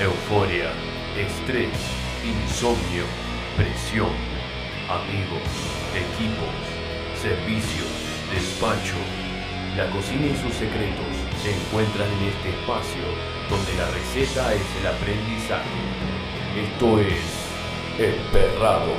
euforia, estrés, insomnio, presión, amigos, equipos, servicios, despacho. La cocina y sus secretos se encuentran en este espacio donde la receta es el aprendizaje. Esto es El Perrado,